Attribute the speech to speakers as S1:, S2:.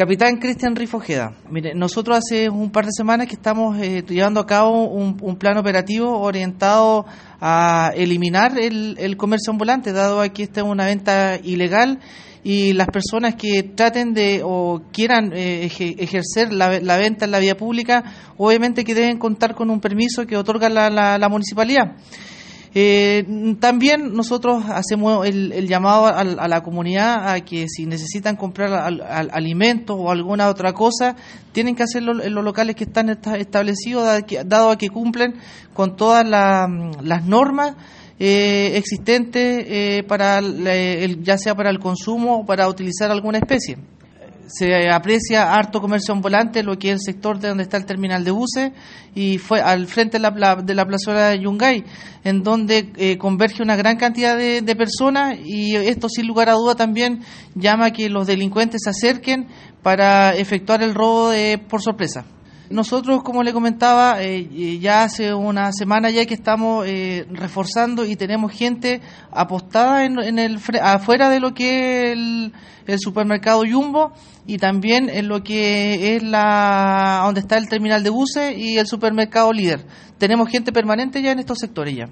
S1: Capitán Cristian Rifojeda. Mire, nosotros hace un par de semanas que estamos eh, llevando a cabo un, plan operativo orientado a eliminar el, el comercio ambulante, dado que esta es una venta ilegal y las personas que traten de o quieran eh, ejercer la, la, venta en la vía pública, obviamente que deben contar con un permiso que otorga la, la, la municipalidad. Eh, también nosotros hacemos el, el llamado a, la comunidad a que si necesitan comprar al, al, alimentos o alguna otra cosa, tienen que hacerlo en los locales que están establecidos, dado a que cumplen con todas la, las normas eh, existentes eh, para el, ya sea para el consumo o para utilizar alguna especie se aprecia harto comercio ambulante, lo que es el sector de donde está el terminal de buses y fue al frente de la, de la plazuela de Yungay, en donde eh, converge una gran cantidad de, de, personas y esto sin lugar a duda también llama a que los delincuentes se acerquen para efectuar el robo de, por sorpresa. Nosotros, como le comentaba, eh, ya hace una semana ya que estamos eh, reforzando y tenemos gente apostada en, en, el afuera de lo que es el, el, supermercado Jumbo y también en lo que es la donde está el terminal de buses y el supermercado líder. Tenemos gente permanente ya en estos sectores ya.